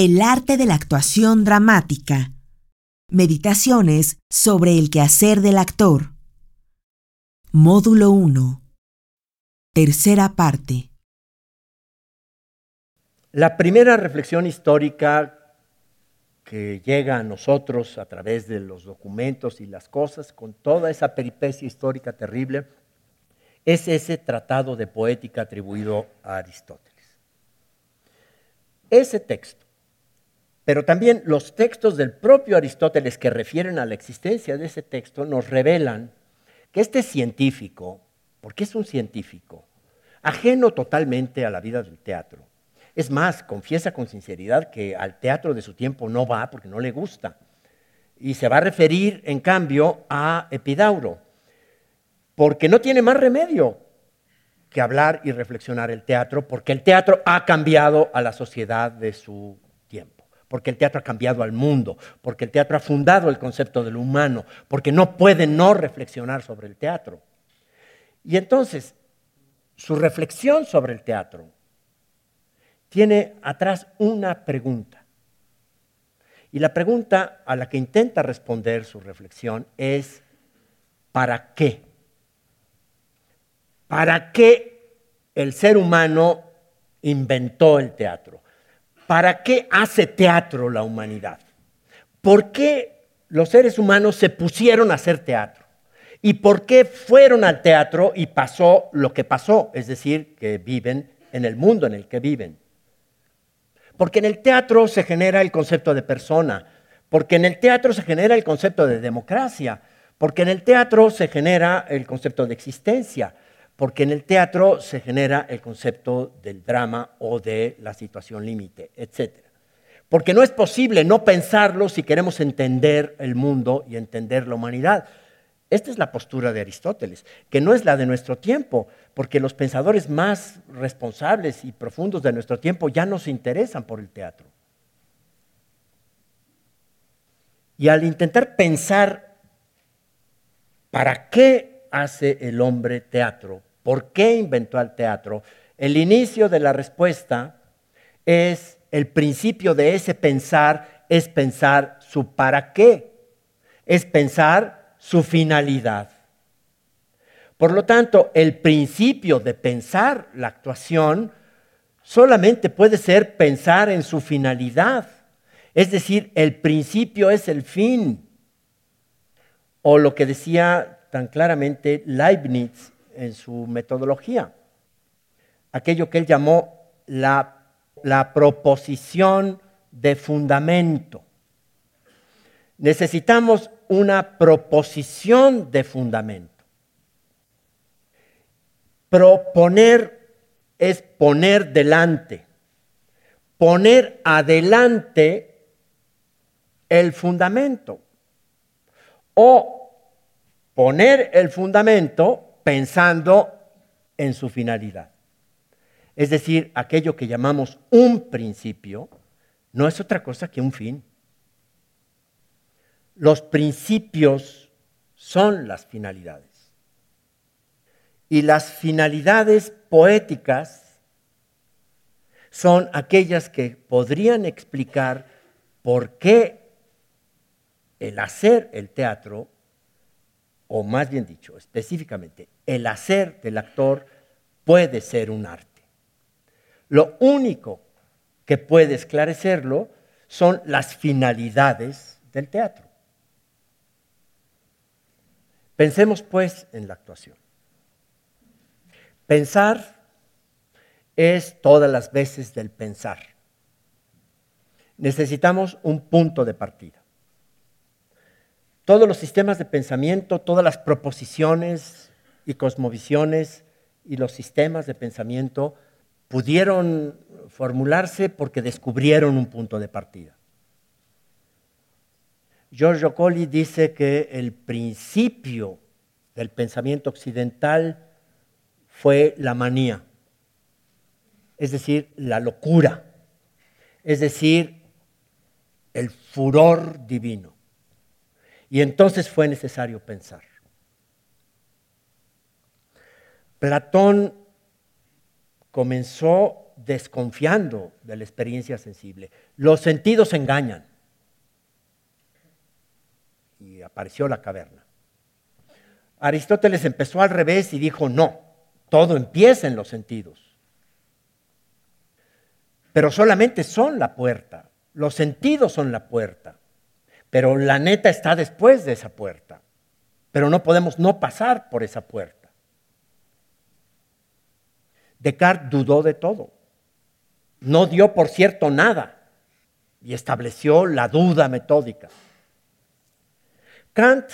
El arte de la actuación dramática. Meditaciones sobre el quehacer del actor. Módulo 1. Tercera parte. La primera reflexión histórica que llega a nosotros a través de los documentos y las cosas, con toda esa peripecia histórica terrible, es ese tratado de poética atribuido a Aristóteles. Ese texto pero también los textos del propio Aristóteles que refieren a la existencia de ese texto nos revelan que este científico, porque es un científico, ajeno totalmente a la vida del teatro, es más, confiesa con sinceridad que al teatro de su tiempo no va porque no le gusta. Y se va a referir, en cambio, a Epidauro, porque no tiene más remedio que hablar y reflexionar el teatro, porque el teatro ha cambiado a la sociedad de su porque el teatro ha cambiado al mundo, porque el teatro ha fundado el concepto del humano, porque no puede no reflexionar sobre el teatro. Y entonces, su reflexión sobre el teatro tiene atrás una pregunta. Y la pregunta a la que intenta responder su reflexión es, ¿para qué? ¿Para qué el ser humano inventó el teatro? ¿Para qué hace teatro la humanidad? ¿Por qué los seres humanos se pusieron a hacer teatro? ¿Y por qué fueron al teatro y pasó lo que pasó? Es decir, que viven en el mundo en el que viven. Porque en el teatro se genera el concepto de persona, porque en el teatro se genera el concepto de democracia, porque en el teatro se genera el concepto de existencia, porque en el teatro se genera el concepto del drama o de la situación límite, etc. Porque no es posible no pensarlo si queremos entender el mundo y entender la humanidad. Esta es la postura de Aristóteles, que no es la de nuestro tiempo, porque los pensadores más responsables y profundos de nuestro tiempo ya no se interesan por el teatro. Y al intentar pensar para qué hace el hombre teatro, ¿Por qué inventó el teatro? El inicio de la respuesta es el principio de ese pensar, es pensar su para qué, es pensar su finalidad. Por lo tanto, el principio de pensar la actuación solamente puede ser pensar en su finalidad. Es decir, el principio es el fin. O lo que decía tan claramente Leibniz en su metodología. Aquello que él llamó la, proposición de fundamento. Necesitamos una proposición de fundamento. Proponer es poner delante. Poner adelante el fundamento. O poner el fundamento pensando en su finalidad. Es decir, aquello que llamamos un principio no es otra cosa que un fin. Los principios son las finalidades. Y las finalidades poéticas son aquellas que podrían explicar por qué el hacer el teatro o más bien dicho, específicamente, el hacer del actor puede ser un arte. Lo único que puede esclarecerlo son las finalidades del teatro. Pensemos pues en la actuación. Pensar es todas las veces del pensar. Necesitamos un punto de partida todos los sistemas de pensamiento, todas las proposiciones y cosmovisiones y los sistemas de pensamiento pudieron formularse porque descubrieron un punto de partida. Giorgio Colli dice que el principio del pensamiento occidental fue la manía, es decir, la locura, es decir, el furor divino. Y entonces fue necesario pensar. Platón comenzó desconfiando de la experiencia sensible. Los sentidos engañan. Y apareció la caverna. Aristóteles empezó al revés y dijo, no, todo empieza en los sentidos. Pero solamente son la puerta. Los sentidos son la puerta. Pero la neta está después de esa puerta. Pero no podemos no pasar por esa puerta. Descartes dudó de todo. No dio por cierto nada y estableció la duda metódica. Kant,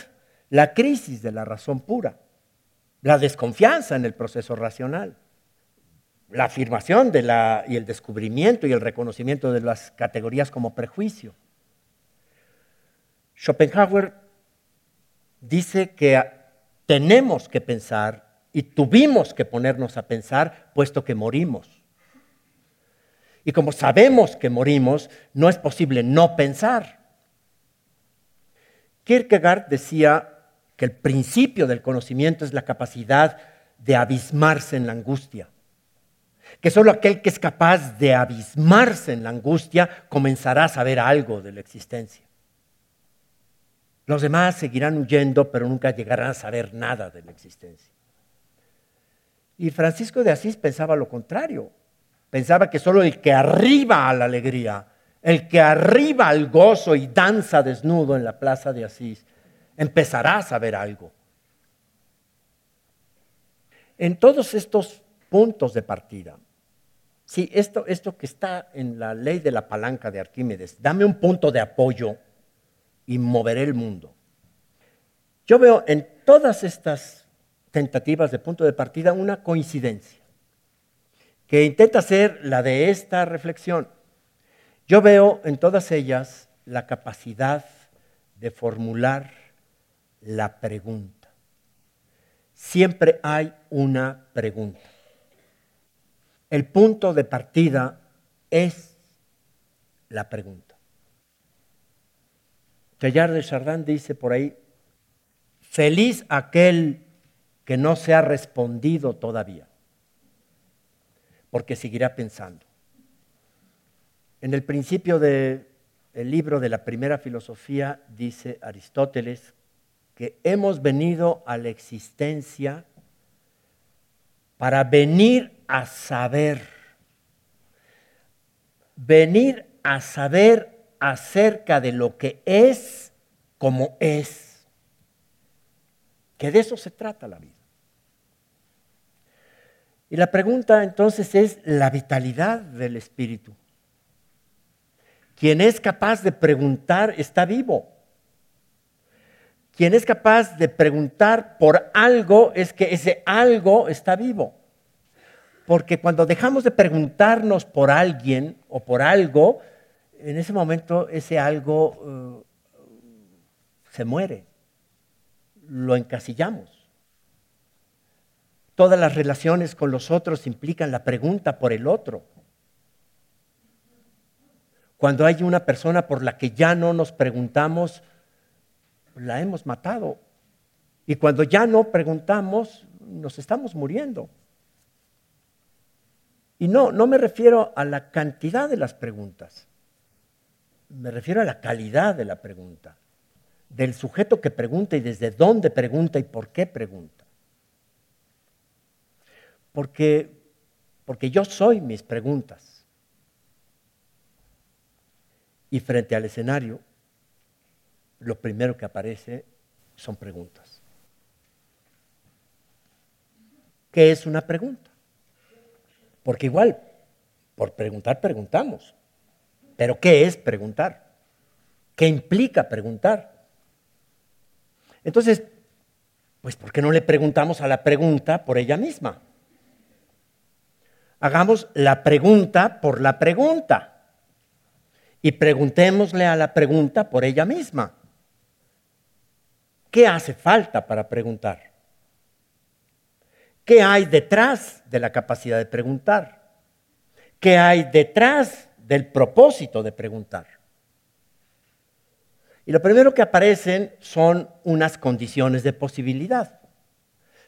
la crisis de la razón pura, la desconfianza en el proceso racional, la afirmación de la, y el descubrimiento y el reconocimiento de las categorías como prejuicio. Schopenhauer dice que tenemos que pensar y tuvimos que ponernos a pensar puesto que morimos. Y como sabemos que morimos, no es posible no pensar. Kierkegaard decía que el principio del conocimiento es la capacidad de abismarse en la angustia. Que solo aquel que es capaz de abismarse en la angustia comenzará a saber algo de la existencia. Los demás seguirán huyendo, pero nunca llegarán a saber nada de la existencia. Y Francisco de Asís pensaba lo contrario. Pensaba que solo el que arriba a la alegría, el que arriba al gozo y danza desnudo en la plaza de Asís, empezará a saber algo. En todos estos puntos de partida, sí, esto, esto que está en la ley de la palanca de Arquímedes, dame un punto de apoyo y moveré el mundo. Yo veo en todas estas tentativas de punto de partida una coincidencia que intenta ser la de esta reflexión. Yo veo en todas ellas la capacidad de formular la pregunta. Siempre hay una pregunta. El punto de partida es la pregunta. Teilhard de Chardin dice por ahí, feliz aquel que no se ha respondido todavía, porque seguirá pensando. En el principio del libro de la primera filosofía dice Aristóteles que hemos venido a la existencia para venir a saber, venir a saber acerca de lo que es como es. Que de eso se trata la vida. Y la pregunta entonces es la vitalidad del espíritu. Quien es capaz de preguntar está vivo. Quien es capaz de preguntar por algo es que ese algo está vivo. Porque cuando dejamos de preguntarnos por alguien o por algo, en ese momento ese algo eh, se muere, lo encasillamos. Todas las relaciones con los otros implican la pregunta por el otro. Cuando hay una persona por la que ya no nos preguntamos, la hemos matado. Y cuando ya no preguntamos, nos estamos muriendo. Y no, no me refiero a la cantidad de las preguntas me refiero a la calidad de la pregunta, del sujeto que pregunta y desde dónde pregunta y por qué pregunta. Porque, porque yo soy mis preguntas. Y frente al escenario, lo primero que aparece son preguntas. ¿Qué es una pregunta? Porque igual, por preguntar, preguntamos. Pero ¿qué es preguntar? ¿Qué implica preguntar? Entonces, pues ¿por qué no le preguntamos a la pregunta por ella misma? Hagamos la pregunta por la pregunta y preguntémosle a la pregunta por ella misma. ¿Qué hace falta para preguntar? ¿Qué hay detrás de la capacidad de preguntar? ¿Qué hay detrás del propósito de preguntar. Y lo primero que aparecen son unas condiciones de posibilidad.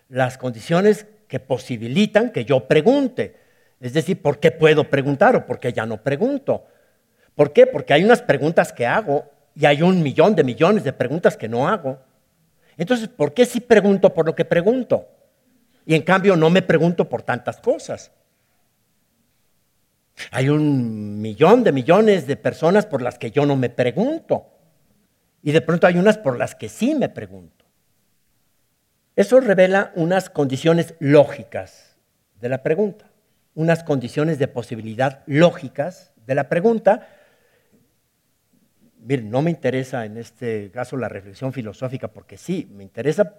Las condiciones que posibilitan que yo pregunte. Es decir, ¿por qué puedo preguntar o por qué ya no pregunto? ¿Por qué? Porque hay unas preguntas que hago y hay un millón de millones de preguntas que no hago. Entonces, ¿por qué sí pregunto por lo que pregunto? Y en cambio no me pregunto por tantas cosas. Hay un millón de millones de personas por las que yo no me pregunto. Y de pronto hay unas por las que sí me pregunto. Eso revela unas condiciones lógicas de la pregunta, unas condiciones de posibilidad lógicas de la pregunta. Miren, no me interesa en este caso la reflexión filosófica, porque sí, me interesa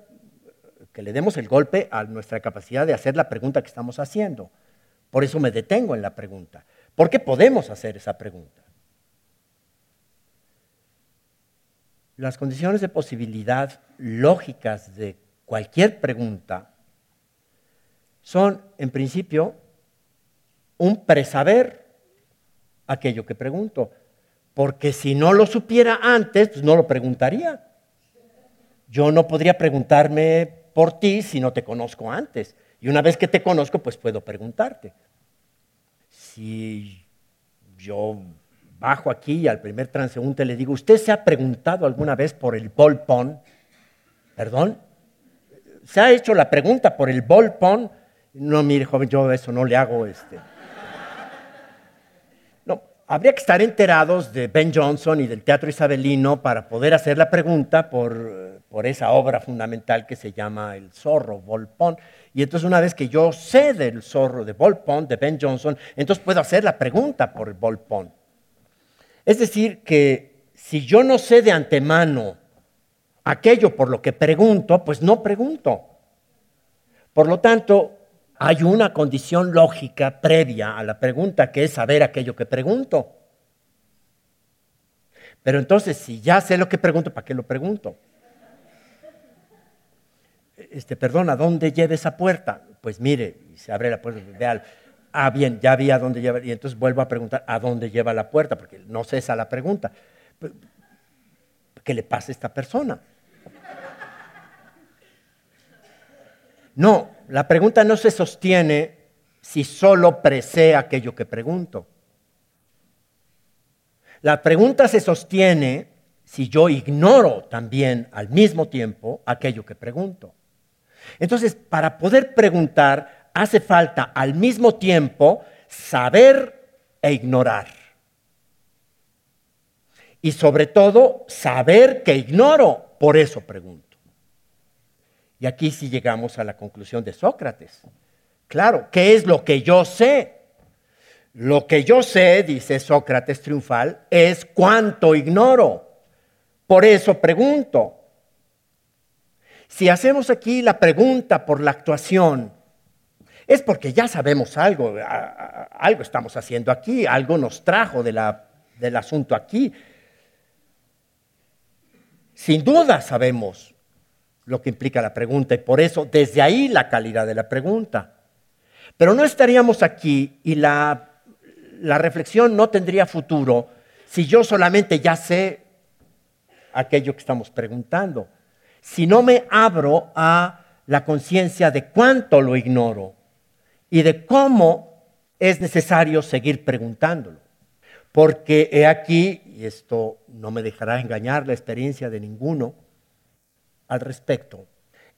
que le demos el golpe a nuestra capacidad de hacer la pregunta que estamos haciendo. Por eso me detengo en la pregunta. ¿Por qué podemos hacer esa pregunta? Las condiciones de posibilidad lógicas de cualquier pregunta son, en principio, un presaber aquello que pregunto. Porque si no lo supiera antes, pues no lo preguntaría. Yo no podría preguntarme por ti si no te conozco antes. Y una vez que te conozco, pues puedo preguntarte si yo bajo aquí y al primer transeúnte le digo, ¿usted se ha preguntado alguna vez por el bolpón? ¿Perdón? ¿Se ha hecho la pregunta por el bolpón? No, mire, joven, yo eso no le hago este. No, habría que estar enterados de Ben Johnson y del teatro isabelino para poder hacer la pregunta por, por esa obra fundamental que se llama El zorro, bolpón. Y entonces una vez que yo sé del zorro de Ball de Ben Johnson, entonces puedo hacer la pregunta por Ball Es decir, que si yo no sé de antemano aquello por lo que pregunto, pues no pregunto. Por lo tanto, hay una condición lógica previa a la pregunta que es saber aquello que pregunto. Pero entonces, si ya sé lo que pregunto, ¿para qué lo pregunto? Este, perdón, ¿a dónde lleva esa puerta? Pues mire, y se abre la puerta, vea, ah, bien, ya vi a dónde lleva, y entonces vuelvo a preguntar, ¿a dónde lleva la puerta? Porque no cesa la pregunta. ¿Qué le pasa a esta persona? No, la pregunta no se sostiene si solo presee aquello que pregunto. La pregunta se sostiene si yo ignoro también al mismo tiempo aquello que pregunto. Entonces, para poder preguntar, hace falta al mismo tiempo saber e ignorar. Y sobre todo, saber que ignoro, por eso pregunto. Y aquí sí llegamos a la conclusión de Sócrates. Claro, ¿qué es lo que yo sé? Lo que yo sé, dice Sócrates triunfal, es cuánto ignoro. Por eso pregunto. Si hacemos aquí la pregunta por la actuación, es porque ya sabemos algo, algo estamos haciendo aquí, algo nos trajo del asunto aquí. Sin duda sabemos lo que implica la pregunta y por eso desde ahí la calidad de la pregunta. Pero no estaríamos aquí y la, reflexión no tendría futuro si yo solamente ya sé aquello que estamos preguntando si no me abro a la conciencia de cuánto lo ignoro y de cómo es necesario seguir preguntándolo. Porque he aquí, y esto no me dejará engañar la experiencia de ninguno al respecto,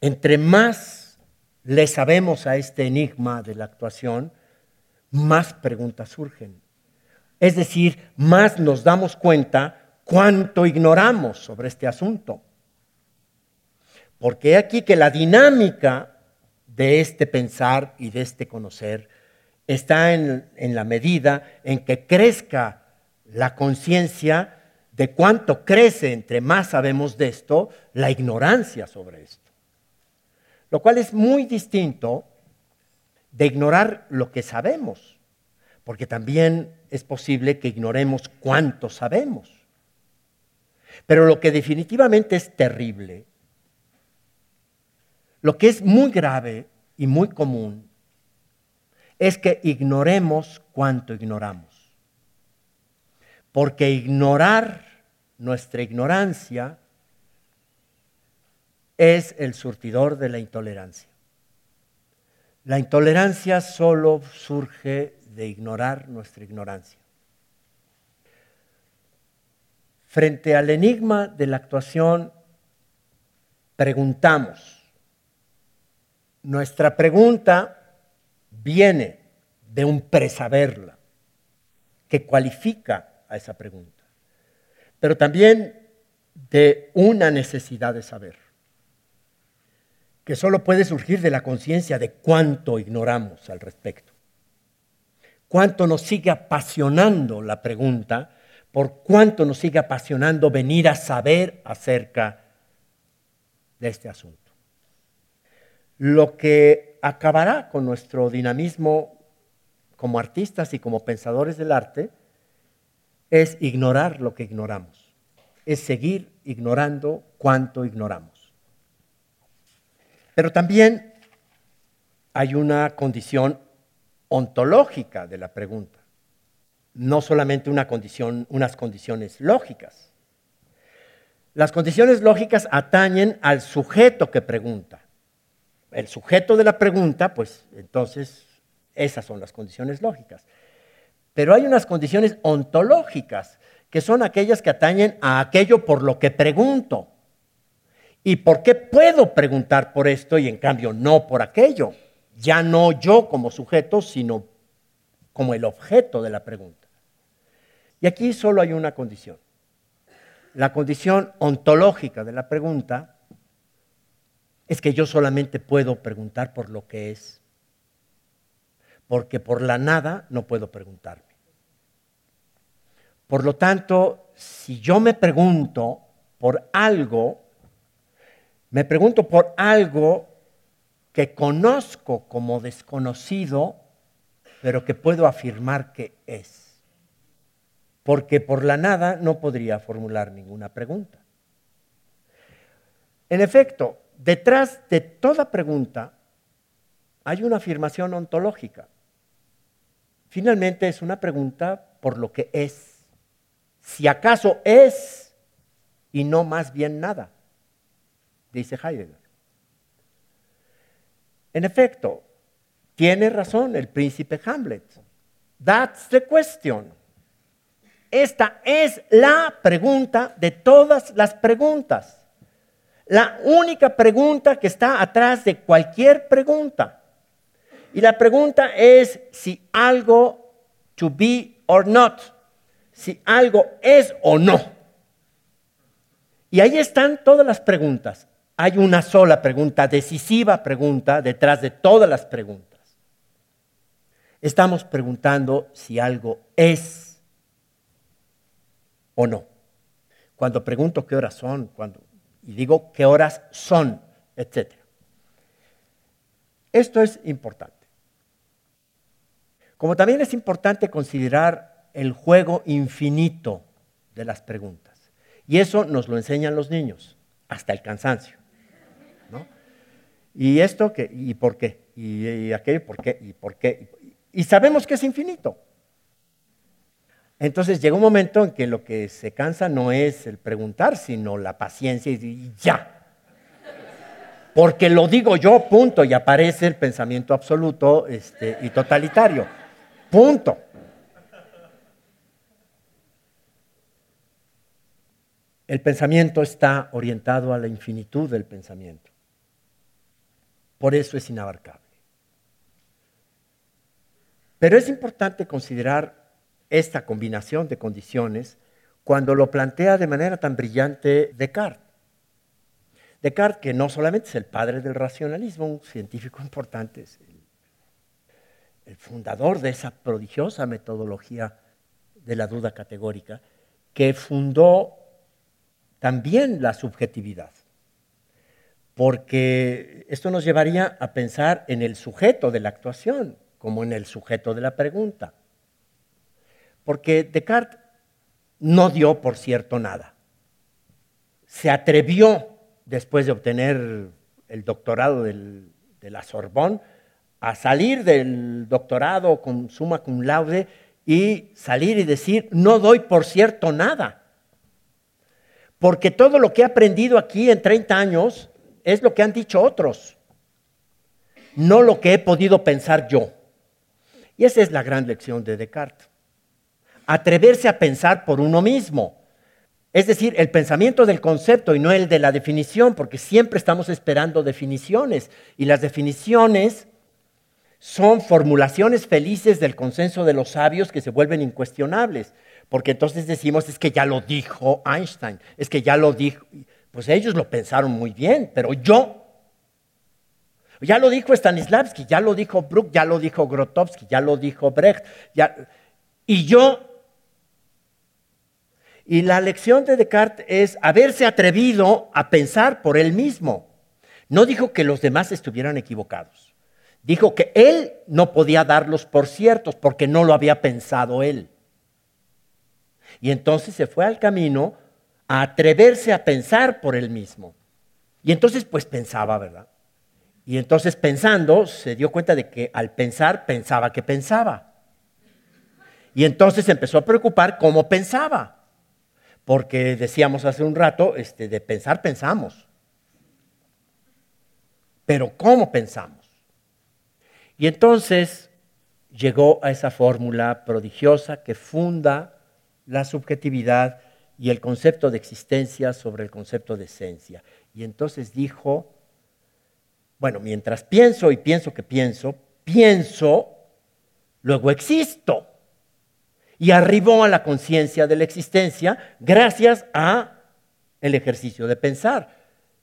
entre más le sabemos a este enigma de la actuación, más preguntas surgen. Es decir, más nos damos cuenta cuánto ignoramos sobre este asunto. Porque aquí que la dinámica de este pensar y de este conocer está en, en la medida en que crezca la conciencia de cuánto crece entre más sabemos de esto, la ignorancia sobre esto. Lo cual es muy distinto de ignorar lo que sabemos, porque también es posible que ignoremos cuánto sabemos. Pero lo que definitivamente es terrible lo que es muy grave y muy común es que ignoremos cuanto ignoramos. Porque ignorar nuestra ignorancia es el surtidor de la intolerancia. La intolerancia solo surge de ignorar nuestra ignorancia. Frente al enigma de la actuación, preguntamos. Nuestra pregunta viene de un presaberla, que cualifica a esa pregunta, pero también de una necesidad de saber, que solo puede surgir de la conciencia de cuánto ignoramos al respecto, cuánto nos sigue apasionando la pregunta por cuánto nos sigue apasionando venir a saber acerca de este asunto. Lo que acabará con nuestro dinamismo como artistas y como pensadores del arte es ignorar lo que ignoramos, es seguir ignorando cuánto ignoramos. Pero también hay una condición ontológica de la pregunta no solamente una condición, unas condiciones lógicas. Las condiciones lógicas atañen al sujeto que pregunta. El sujeto de la pregunta, pues entonces esas son las condiciones lógicas. Pero hay unas condiciones ontológicas, que son aquellas que atañen a aquello por lo que pregunto. ¿Y por qué puedo preguntar por esto y en cambio no por aquello? Ya no yo como sujeto, sino como el objeto de la pregunta. Y aquí solo hay una condición. La condición ontológica de la pregunta es que yo solamente puedo preguntar por lo que es, porque por la nada no puedo preguntarme. Por lo tanto, si yo me pregunto por algo, me pregunto por algo que conozco como desconocido, pero que puedo afirmar que es porque por la nada no podría formular ninguna pregunta. En efecto, detrás de toda pregunta hay una afirmación ontológica. Finalmente es una pregunta por lo que es. Si acaso es y no más bien nada, dice Heidegger. En efecto, tiene razón el príncipe Hamlet. That's the question. Esta es la pregunta de todas las preguntas. La única pregunta que está atrás de cualquier pregunta. Y la pregunta es si algo to be or not, si algo es o no. Y ahí están todas las preguntas. Hay una sola pregunta, decisiva pregunta, detrás de todas las preguntas. Estamos preguntando si algo es o no. Cuando pregunto qué horas son, cuando, y digo qué horas son, etc. Esto es importante. Como también es importante considerar el juego infinito de las preguntas. Y eso nos lo enseñan los niños, hasta el cansancio. ¿Y esto qué? ¿Y por qué? ¿Y, aquello por qué? ¿Y por qué? Y sabemos que es infinito. Entonces llega un momento en que lo que se cansa no es el preguntar, sino la paciencia y ya. Porque lo digo yo, punto, y aparece el pensamiento absoluto este, y totalitario. Punto. El pensamiento está orientado a la infinitud del pensamiento. Por eso es inabarcable. Pero es importante considerar esta combinación de condiciones cuando lo plantea de manera tan brillante Descartes. Descartes, que no solamente es el padre del racionalismo, un científico importante, es el, el fundador de esa prodigiosa metodología de la duda categórica, que fundó también la subjetividad. Porque esto nos llevaría a pensar en el sujeto de la actuación, como en el sujeto de la pregunta. Porque Descartes no dio por cierto nada. Se atrevió, después de obtener el doctorado de la Sorbonne, a salir del doctorado con suma cum laude y salir y decir, no doy por cierto nada. Porque todo lo que he aprendido aquí en 30 años es lo que han dicho otros. no lo que he podido pensar yo. Y esa es la gran lección de Descartes. Atreverse a pensar por uno mismo. Es decir, el pensamiento del concepto y no el de la definición, porque siempre estamos esperando definiciones. Y las definiciones son formulaciones felices del consenso de los sabios que se vuelven incuestionables. Porque entonces decimos, es que ya lo dijo Einstein, es que ya lo dijo. Pues ellos lo pensaron muy bien, pero yo. Ya lo dijo Stanislavski, ya lo dijo Brook, ya lo dijo Grotowski, ya lo dijo Brecht. y yo. Y la lección de Descartes es haberse atrevido a pensar por él mismo. No dijo que los demás estuvieran equivocados. Dijo que él no podía darlos por ciertos porque no lo había pensado él. Y entonces se fue al camino a atreverse a pensar por él mismo. Y entonces pues pensaba, ¿verdad? Y entonces pensando se dio cuenta de que al pensar pensaba que pensaba. Y entonces empezó a preocupar cómo pensaba. Porque decíamos hace un rato, este, de pensar pensamos. Pero ¿cómo pensamos? Y entonces llegó a esa fórmula prodigiosa que funda la subjetividad y el concepto de existencia sobre el concepto de esencia. Y entonces dijo, bueno, mientras pienso y pienso que pienso, pienso, luego existo. Y arribó a la conciencia de la existencia gracias a el ejercicio de pensar.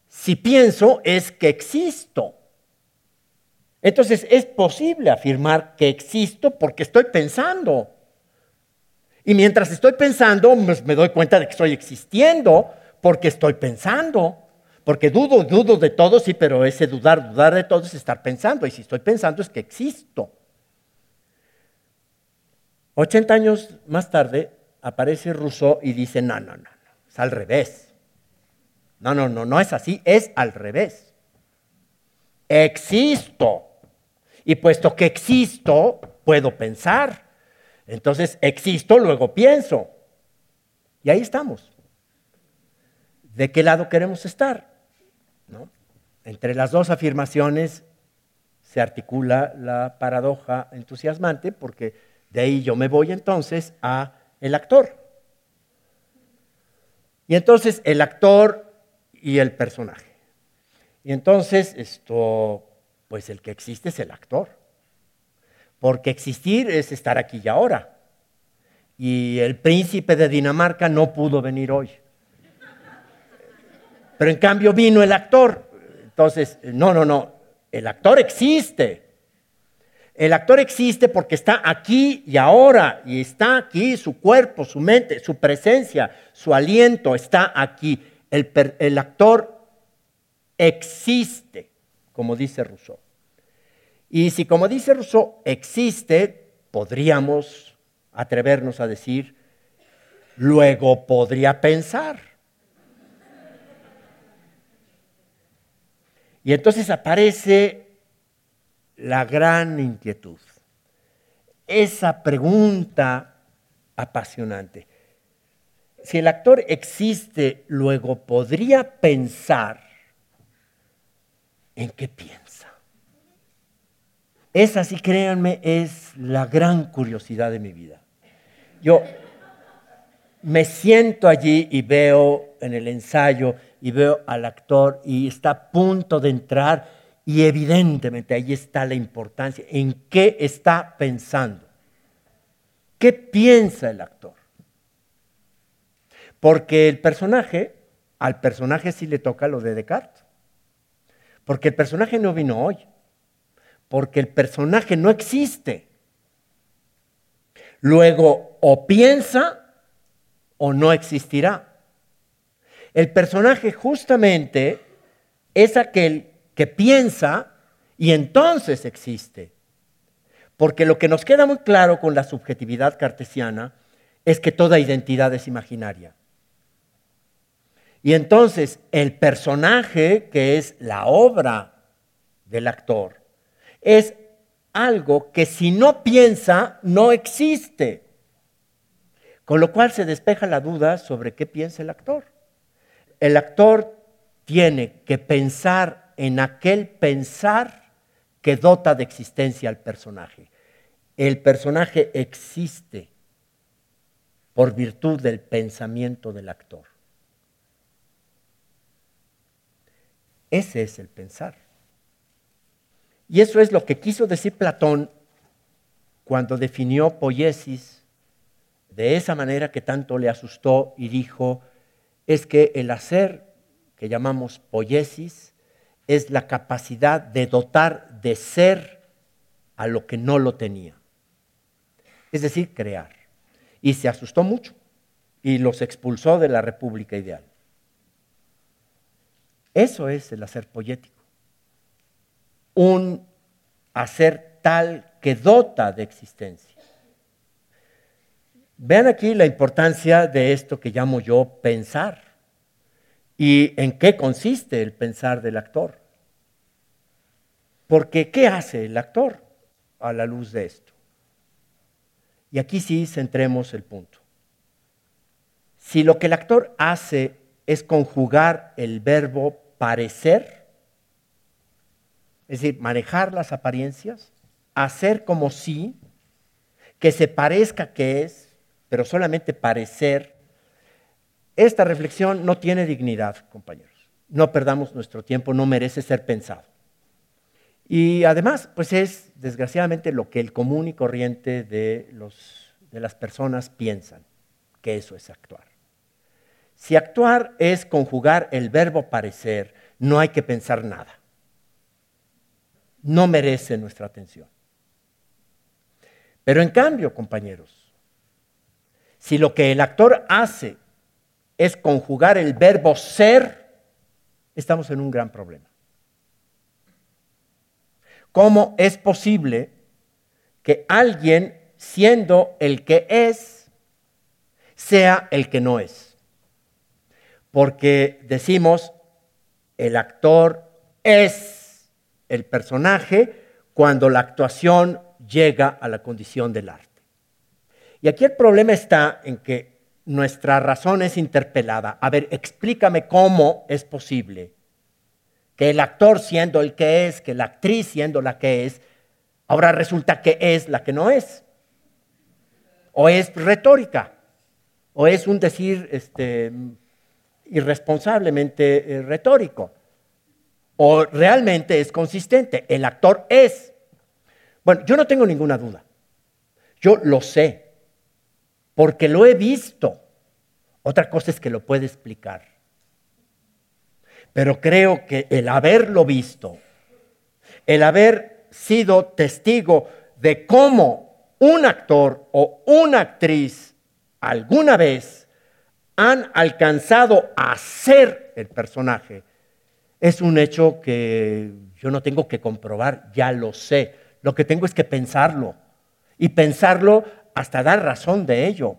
Si pienso es que existo. Entonces es posible afirmar que existo porque estoy pensando. Y mientras estoy pensando, pues, me doy cuenta de que estoy existiendo porque estoy pensando. Porque dudo, dudo de todo, sí, pero ese dudar, dudar de todo es estar pensando. Y si estoy pensando es que existo. 80 años más tarde aparece Rousseau y dice, no, no, no, no, es al revés. No, no, no, no es así, es al revés. Existo. Y puesto que existo, puedo pensar. Entonces existo, luego pienso. Y ahí estamos. ¿De qué lado queremos estar? Entre las dos afirmaciones se articula la paradoja entusiasmante porque de ahí yo me voy entonces a el actor. Y entonces el actor y el personaje. Y entonces esto, pues el que existe es el actor. Porque existir es estar aquí y ahora. Y el príncipe de Dinamarca no pudo venir hoy. Pero en cambio vino el actor. Entonces, no, no, no. El actor existe. El actor existe porque está aquí y ahora. Y está aquí su cuerpo, su mente, su presencia, su aliento está aquí. El, el actor existe, como dice Rousseau. Y si, como dice Rousseau, existe, podríamos atrevernos a decir, luego podría pensar. Y entonces aparece la gran inquietud, esa pregunta apasionante. Si el actor existe, luego podría pensar en qué piensa. Esa sí, créanme, es la gran curiosidad de mi vida. Yo me siento allí y veo en el ensayo y veo al actor y está a punto de entrar y evidentemente ahí está la importancia, en qué está pensando. ¿Qué piensa el actor? Porque el personaje, al personaje sí le toca lo de Descartes. Porque el personaje no vino hoy porque el personaje no existe. Luego, o piensa o no existirá. El personaje justamente es aquel que piensa y entonces existe. Porque lo que nos queda muy claro con la subjetividad cartesiana es que toda identidad es imaginaria. Y entonces el personaje, que es la obra del actor, es algo que si no piensa, no existe. Con lo cual se despeja la duda sobre qué piensa el actor. El actor tiene que pensar en aquel pensar que dota de existencia al personaje. El personaje existe por virtud del pensamiento del actor. Ese es el pensar. Y eso es lo que quiso decir Platón cuando definió poiesis de esa manera que tanto le asustó y dijo, es que el hacer que llamamos poiesis es la capacidad de dotar de ser a lo que no lo tenía. Es decir, crear. Y se asustó mucho y los expulsó de la República Ideal. Eso es el hacer poético. Un hacer tal que dota de existencia. Vean aquí la importancia de esto que llamo yo pensar y en qué consiste el pensar del actor. Porque ¿qué hace el actor a la luz de esto? Y aquí sí centremos el punto. Si lo que el actor hace es conjugar el verbo parecer, es decir, manejar las apariencias, hacer como si, que se parezca que es, pero solamente parecer, esta reflexión no tiene dignidad, compañeros. No perdamos nuestro tiempo, no merece ser pensado. Y además, pues es desgraciadamente lo que el común y corriente de, los, de las personas piensan, que eso es actuar. Si actuar es conjugar el verbo parecer, no hay que pensar nada. No merece nuestra atención. Pero en cambio, compañeros, si lo que el actor hace es conjugar el verbo ser, estamos en un gran problema. ¿Cómo es posible que alguien, siendo el que es, sea el que no es? Porque decimos, el actor es el personaje cuando la actuación llega a la condición del arte. Y aquí el problema está en que nuestra razón es interpelada. A ver, explícame cómo es posible que el actor siendo el que es, que la actriz siendo la que es, ahora resulta que es la que no es. O es retórica, o es un decir este, irresponsablemente eh, retórico, o realmente es consistente. El actor es. Bueno, yo no tengo ninguna duda. Yo lo sé, porque lo he visto. Otra cosa es que lo puede explicar. Pero creo que el haberlo visto, el haber sido testigo de cómo un actor o una actriz alguna vez han alcanzado a ser el personaje, es un hecho que yo no tengo que comprobar, ya lo sé. Lo que tengo es que pensarlo y pensarlo hasta dar razón de ello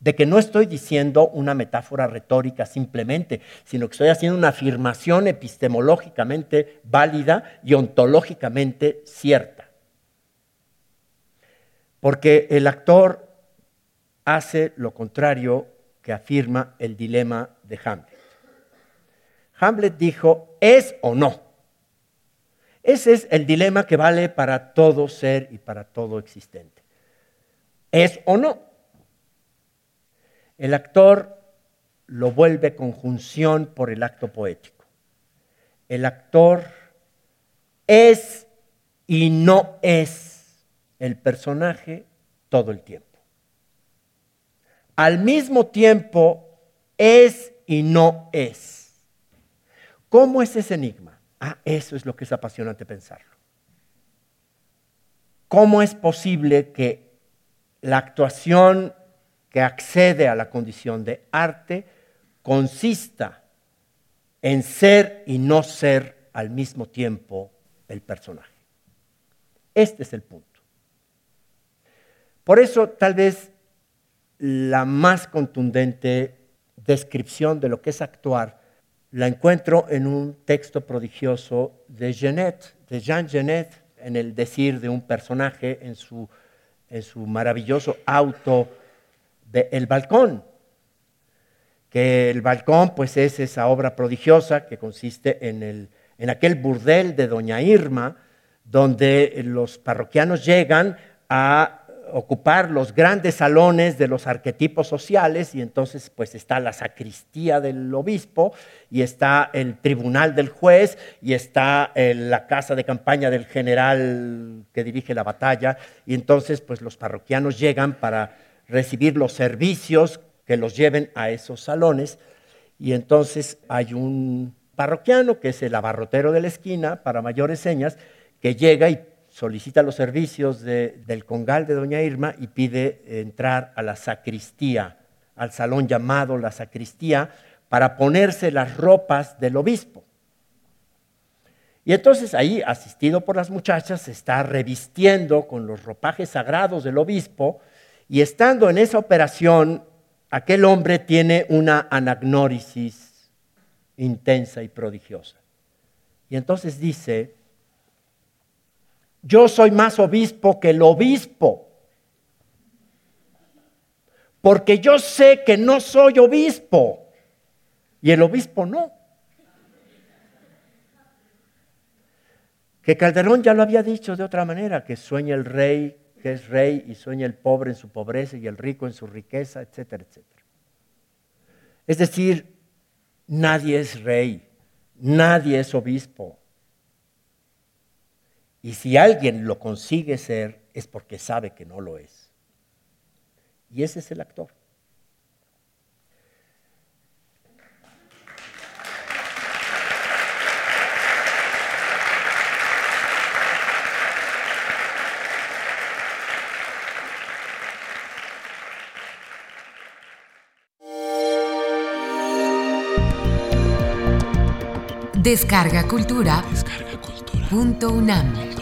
de que no estoy diciendo una metáfora retórica simplemente, sino que estoy haciendo una afirmación epistemológicamente válida y ontológicamente cierta. Porque el actor hace lo contrario que afirma el dilema de Hamlet. Hamlet dijo, ¿es o no? Ese es el dilema que vale para todo ser y para todo existente. ¿Es o no? El actor lo vuelve conjunción por el acto poético. El actor es y no es el personaje todo el tiempo. Al mismo tiempo es y no es. ¿Cómo es ese enigma? Ah, eso es lo que es apasionante pensarlo. ¿Cómo es posible que la actuación que accede a la condición de arte consista en ser y no ser al mismo tiempo el personaje. Este es el punto. Por eso tal vez la más contundente descripción de lo que es actuar la encuentro en un texto prodigioso de Genet, de Jean Genet, en el decir de un personaje en su, en su maravilloso auto el balcón, que el balcón pues es esa obra prodigiosa que consiste en, el, en aquel burdel de doña Irma, donde los parroquianos llegan a ocupar los grandes salones de los arquetipos sociales y entonces pues está la sacristía del obispo y está el tribunal del juez y está eh, la casa de campaña del general que dirige la batalla y entonces pues los parroquianos llegan para recibir los servicios que los lleven a esos salones y entonces hay un parroquiano que es el abarrotero de la esquina para mayores señas que llega y solicita los servicios del congal de doña Irma y pide entrar a la sacristía, al salón llamado la sacristía, para ponerse las ropas del obispo. Y entonces ahí, asistido por las muchachas, se está revistiendo con los ropajes sagrados del obispo y estando en esa operación, aquel hombre tiene una anagnórisis intensa y prodigiosa. Y entonces dice, yo soy más obispo que el obispo. Porque yo sé que no soy obispo y el obispo no. Que Calderón ya lo había dicho de otra manera, que sueña el rey que es rey y sueña el pobre en su pobreza y el rico en su riqueza, etcétera, etcétera. Es decir, nadie es rey, nadie es obispo, y si alguien lo consigue ser, es porque sabe que no lo es. Y ese es el actor. Descarga Cultura. Descarga. Punto UNAM.